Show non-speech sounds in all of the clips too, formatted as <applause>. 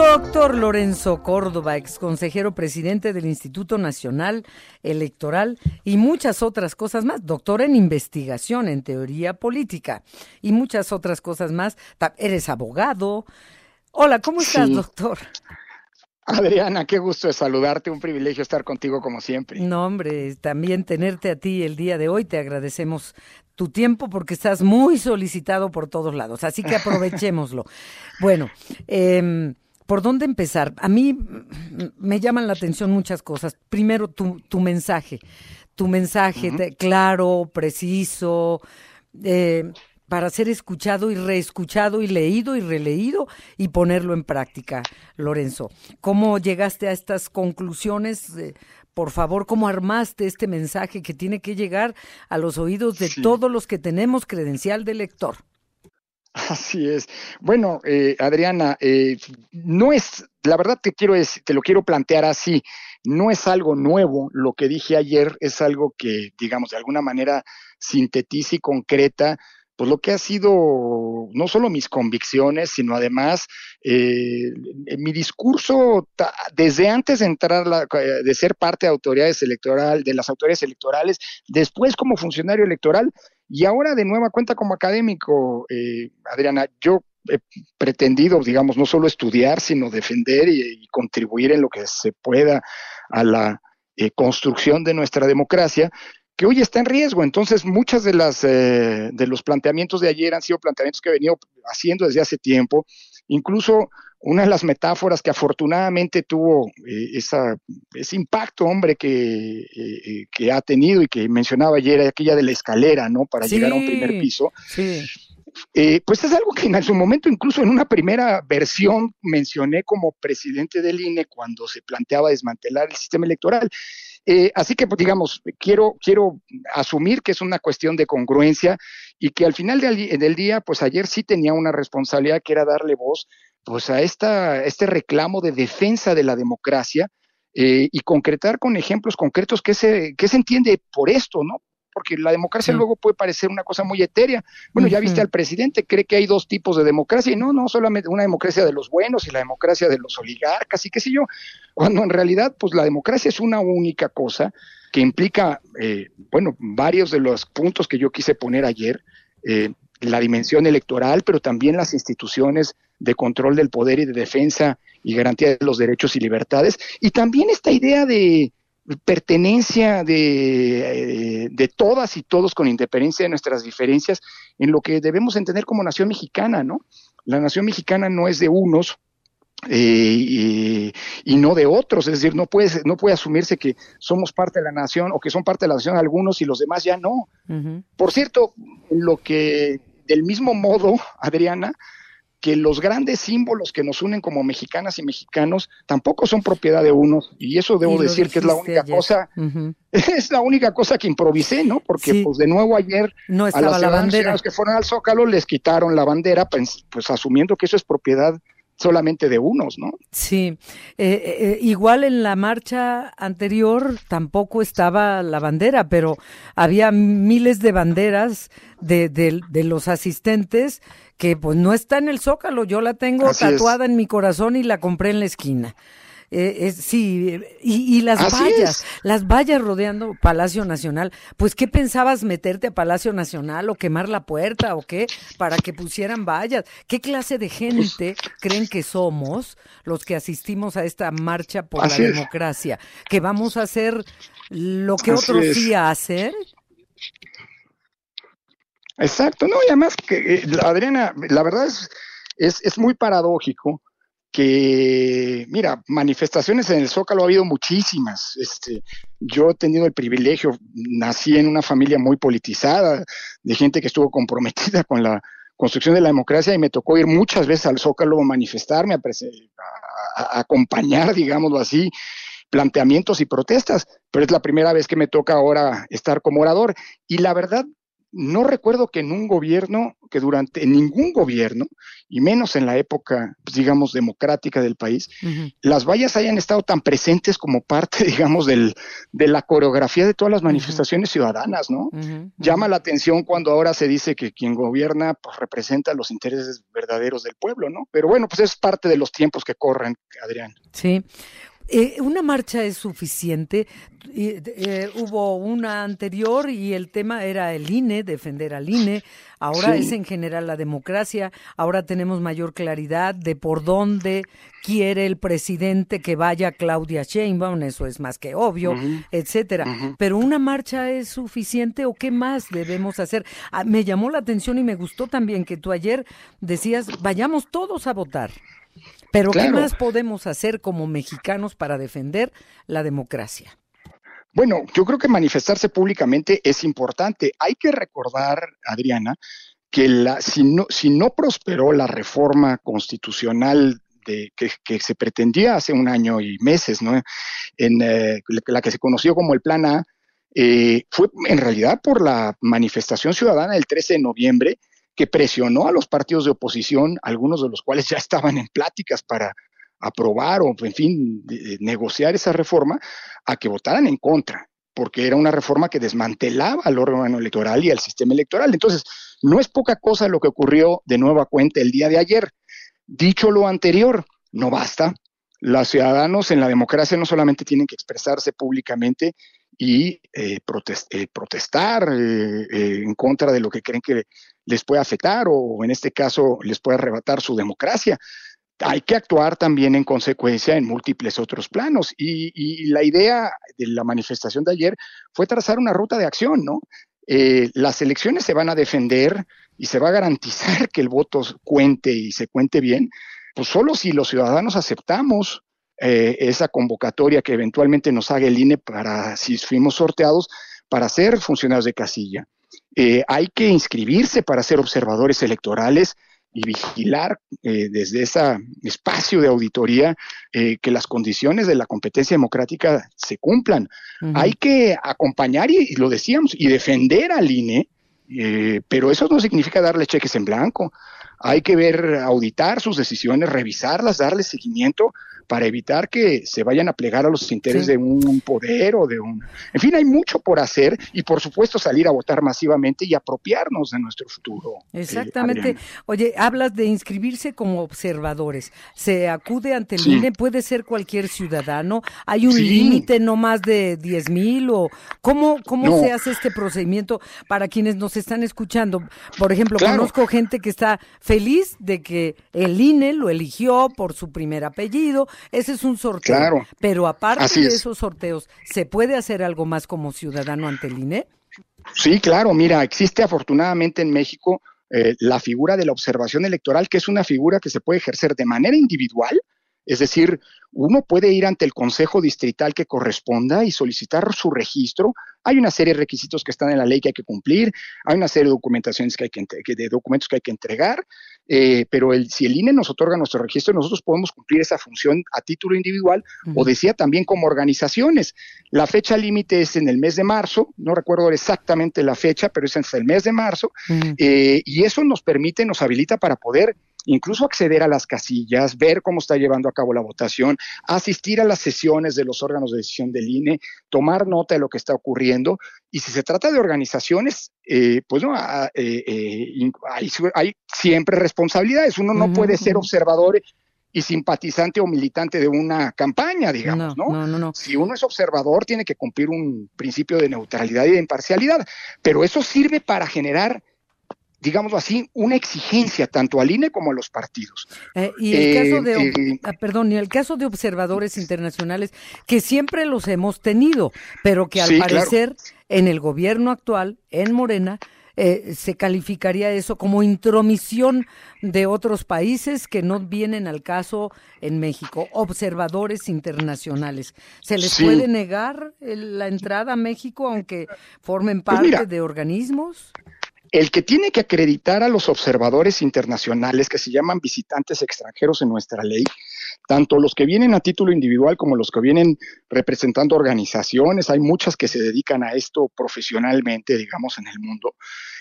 Doctor Lorenzo Córdoba, ex consejero presidente del Instituto Nacional Electoral y muchas otras cosas más. Doctor en investigación, en teoría política y muchas otras cosas más. Eres abogado. Hola, ¿cómo estás, doctor? Adriana, qué gusto de saludarte, un privilegio estar contigo como siempre. No, hombre, también tenerte a ti el día de hoy, te agradecemos tu tiempo porque estás muy solicitado por todos lados, así que <laughs> aprovechémoslo. bueno, eh, ¿Por dónde empezar? A mí me llaman la atención muchas cosas. Primero, tu, tu mensaje. Tu mensaje claro, preciso, eh, para ser escuchado y reescuchado y leído y releído y ponerlo en práctica, Lorenzo. ¿Cómo llegaste a estas conclusiones? Eh, por favor, ¿cómo armaste este mensaje que tiene que llegar a los oídos de todos los que tenemos credencial de lector? Así es. Bueno, eh, Adriana, eh, no es, la verdad te quiero te lo quiero plantear así. No es algo nuevo. Lo que dije ayer es algo que, digamos, de alguna manera sintetiza y concreta pues lo que ha sido no solo mis convicciones, sino además eh, mi discurso desde antes de entrar, de ser parte de autoridades electorales, de las autoridades electorales, después como funcionario electoral y ahora de nueva cuenta como académico, eh, Adriana, yo he pretendido, digamos, no solo estudiar, sino defender y, contribuir en lo que se pueda a la eh, construcción de nuestra democracia que hoy está en riesgo. Entonces, muchas de las eh, de los planteamientos de ayer han sido planteamientos que he venido haciendo desde hace tiempo. Incluso una de las metáforas que afortunadamente tuvo eh, esa, ese impacto, hombre, que, eh, que, ha tenido y que mencionaba ayer, aquella de la escalera, ¿no? Para llegar a un primer piso. Sí. pues es algo que en su momento, incluso en una primera versión, mencioné como presidente del INE cuando se planteaba desmantelar el sistema electoral. Eh, así que, pues, digamos, quiero, quiero asumir que es una cuestión de congruencia y que al final del, día, pues ayer sí tenía una responsabilidad que era darle voz pues a esta, este reclamo de defensa de la democracia eh, y concretar con ejemplos concretos qué se, qué se entiende por esto, ¿no? porque la democracia luego puede parecer una cosa muy etérea. Bueno, ya viste al presidente, cree que hay dos tipos de democracia, y no, no solamente una democracia de los buenos y la democracia de los oligarcas y qué sé yo, cuando en realidad, pues la democracia es una única cosa que implica, eh, bueno, varios de los puntos que yo quise poner ayer, eh, la dimensión electoral, pero también las instituciones de control del poder y de defensa y garantía de los derechos y libertades, y también esta idea de, pertenencia de, eh, de, todas y todos con independencia de nuestras diferencias en lo que debemos entender como nación mexicana, ¿no? La nación mexicana no es de unos, eh, y, no de otros, es decir, no puede, no puede asumirse que somos parte de la nación o que son parte de la nación algunos y los demás ya no. Por cierto, lo que del mismo modo, Adriana, que los grandes símbolos que nos unen como mexicanas y mexicanos tampoco son propiedad de unos y eso debo decir que es la única cosa <laughs> es la única cosa que improvisé no porque pues de nuevo ayer no a las la bandera. que fueron al Zócalo les quitaron la bandera pues, pues asumiendo que eso es propiedad solamente de unos, ¿no? Sí, eh, eh, eh, igual en la marcha anterior tampoco estaba la bandera, pero había miles de banderas de, de, los asistentes que pues no está en el zócalo, yo la tengo tatuada en mi corazón y la compré en la esquina. Eh, sí, y, las vallas, las vallas rodeando Palacio Nacional. Pues, ¿qué pensabas meterte a Palacio Nacional o quemar la puerta o qué para que pusieran vallas? ¿Qué clase de gente creen que somos los que asistimos a esta marcha por la democracia? ¿Que vamos a hacer lo que otros sí hacen? Exacto, no, y además que eh, Adriana, la verdad es, es, es muy paradójico que, mira, manifestaciones en el Zócalo ha habido muchísimas. Este, yo he tenido el privilegio, nací en una familia muy politizada, de gente que estuvo comprometida con la construcción de la democracia y me tocó ir muchas veces al Zócalo a manifestarme, a, acompañar, digámoslo así, planteamientos y protestas, pero es la primera vez que me toca ahora estar como orador. Y la verdad, no recuerdo que en un gobierno, que durante en ningún gobierno, y menos en la época, pues, digamos, democrática del país, las vallas hayan estado tan presentes como parte, <laughs> digamos, del, de la coreografía de todas las manifestaciones ciudadanas, ¿no? Llama la atención cuando ahora se dice que quien gobierna pues, representa los intereses verdaderos del pueblo, ¿no? Pero bueno, pues es parte de los tiempos que corren, Adrián. Sí. Eh, ¿Una marcha es suficiente? Eh, hubo una anterior y el tema era el INE, defender al INE. Ahora es en general la democracia. Ahora tenemos mayor claridad de por dónde quiere el presidente que vaya Claudia Sheinbaum. Eso es más que obvio, etcétera. Pero una marcha es suficiente o qué más debemos hacer? Ah, me llamó la atención y me gustó también que tú ayer decías vayamos todos a votar. Pero ¿qué más podemos hacer como mexicanos para defender la democracia? Bueno, yo creo que manifestarse públicamente es importante. Hay que recordar, Adriana, que la, si, no, si no prosperó la reforma constitucional de, que, se pretendía hace un año y meses, ¿no? En eh, la que se conoció como el Plan A, eh, fue en realidad por la manifestación ciudadana del 13 de noviembre que presionó a los partidos de oposición, algunos de los cuales ya estaban en pláticas para aprobar o, en fin, negociar esa reforma, a que votaran en contra, porque era una reforma que desmantelaba al órgano electoral y al sistema electoral. Entonces, no es poca cosa lo que ocurrió de nueva cuenta el día de ayer. Dicho lo anterior, no basta. Los ciudadanos en la democracia no solamente tienen que expresarse públicamente, y eh, eh, protestar eh, en contra de lo que creen que les puede afectar o en este caso les puede arrebatar su democracia. Hay que actuar también en consecuencia en múltiples otros planos y, la idea de la manifestación de ayer fue trazar una ruta de acción, ¿no? las elecciones se van a defender y se va a garantizar que el voto cuente y se cuente bien, pues solo si los ciudadanos aceptamos eh, esa convocatoria que eventualmente nos haga el INE para, si fuimos sorteados, para ser funcionarios de casilla. Eh, hay que inscribirse para ser observadores electorales y vigilar eh, desde ese espacio de auditoría que las condiciones de la competencia democrática se cumplan. Hay que acompañar, y, lo decíamos, y defender al INE, pero eso no significa darle cheques en blanco. Hay que ver, auditar sus decisiones, revisarlas, darle seguimiento para evitar que se vayan a plegar a los intereses de un poder o de un... En fin, hay mucho por hacer y por supuesto salir a votar masivamente y apropiarnos de nuestro futuro. Eh, Exactamente. Oye, hablas de inscribirse como observadores. ¿Se acude ante el INE? ¿Puede ser cualquier ciudadano? ¿Hay un límite no más de 10 mil? o ¿Cómo, cómo se hace este procedimiento para quienes nos están escuchando? Por ejemplo, conozco gente que está feliz de que el INE lo eligió por su primer apellido ese es un sorteo. Claro. Pero aparte de esos sorteos, ¿se puede hacer algo más como ciudadano ante el INE? Sí, claro. Mira, existe afortunadamente en México eh, la figura de la observación electoral, que es una figura que se puede ejercer de manera individual, es decir, uno puede ir ante el Consejo Distrital que corresponda y solicitar su registro. Hay una serie de requisitos que están en la ley que hay que cumplir, hay una serie de documentaciones que hay que, de documentos que hay que entregar, eh, pero el, si el INE nos otorga nuestro registro, nosotros podemos cumplir esa función a título individual o decía también como organizaciones. La fecha límite es en el mes de marzo, no recuerdo exactamente la fecha, pero es hasta el mes de marzo, eh, y eso nos permite, nos habilita para poder incluso acceder a las casillas, ver cómo está llevando a cabo la votación, asistir a las sesiones de los órganos de decisión del INE, tomar nota de lo que está ocurriendo. Y si se trata de organizaciones, eh, pues no, ah, eh, eh, hay, siempre responsabilidades. Uno no puede ser observador y simpatizante o militante de una campaña, digamos, ¿no? No, no, no. Si uno es observador, tiene que cumplir un principio de neutralidad y de imparcialidad, pero eso sirve para generar digámoslo así, una exigencia tanto al INE como a los partidos. Eh, y el caso de, eh, eh, ah, perdón, y el caso de observadores internacionales, que siempre los hemos tenido, pero que al parecer en el gobierno actual, en Morena, se calificaría eso como intromisión de otros países que no vienen al caso en México, observadores internacionales. ¿Se les puede negar la entrada a México aunque formen pues parte de organismos? El que tiene que acreditar a los observadores internacionales, que se llaman visitantes extranjeros en nuestra ley, tanto los que vienen a título individual como los que vienen representando organizaciones, hay muchas que se dedican a esto profesionalmente, digamos, en el mundo.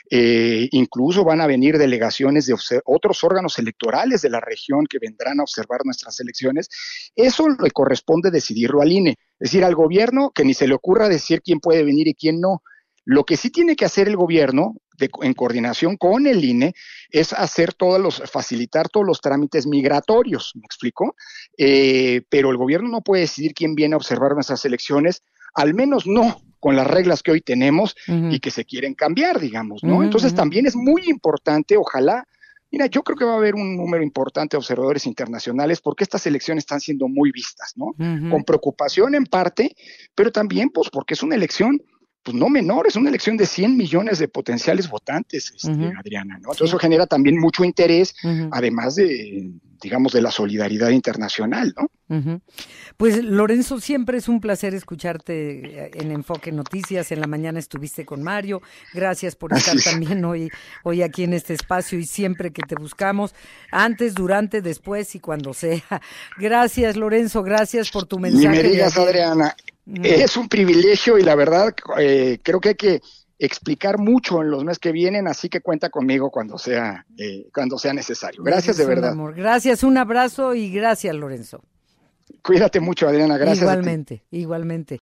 Eh, incluso van a venir delegaciones de otros órganos electorales de la región que vendrán a observar nuestras elecciones. Eso le corresponde decidirlo al INE, es decir, al gobierno que ni se le ocurra decir quién puede venir y quién no. Lo que sí tiene que hacer el gobierno, en coordinación con el INE, es hacer todos los, facilitar todos los trámites migratorios, ¿me explico? Eh, pero el gobierno no puede decidir quién viene a observar nuestras elecciones, al menos no con las reglas que hoy tenemos y que se quieren cambiar, digamos, ¿no? Entonces también es muy importante, ojalá, Mira, yo creo que va a haber un número importante de observadores internacionales porque estas elecciones están siendo muy vistas, ¿no? Con preocupación en parte, pero también pues porque es una elección pues no menor, es una elección de 100 millones de potenciales votantes, este, Adriana, ¿no? Entonces eso genera también mucho interés, además de, digamos, de la solidaridad internacional, ¿no? Pues Lorenzo, siempre es un placer escucharte eh, en Enfoque Noticias. En la mañana estuviste con Mario. Gracias por estar también hoy, hoy aquí en este espacio y siempre que te buscamos, antes, durante, después y cuando sea. Gracias, Lorenzo, gracias por tu mensaje. Me digas, Adriana, es un privilegio y la verdad eh, creo que hay que explicar mucho en los meses que vienen, así que cuenta conmigo cuando sea, eh, cuando sea necesario. Gracias de verdad. Amor. Gracias, un abrazo y gracias, Lorenzo. Cuídate mucho, Adriana. Gracias. Igualmente, igualmente.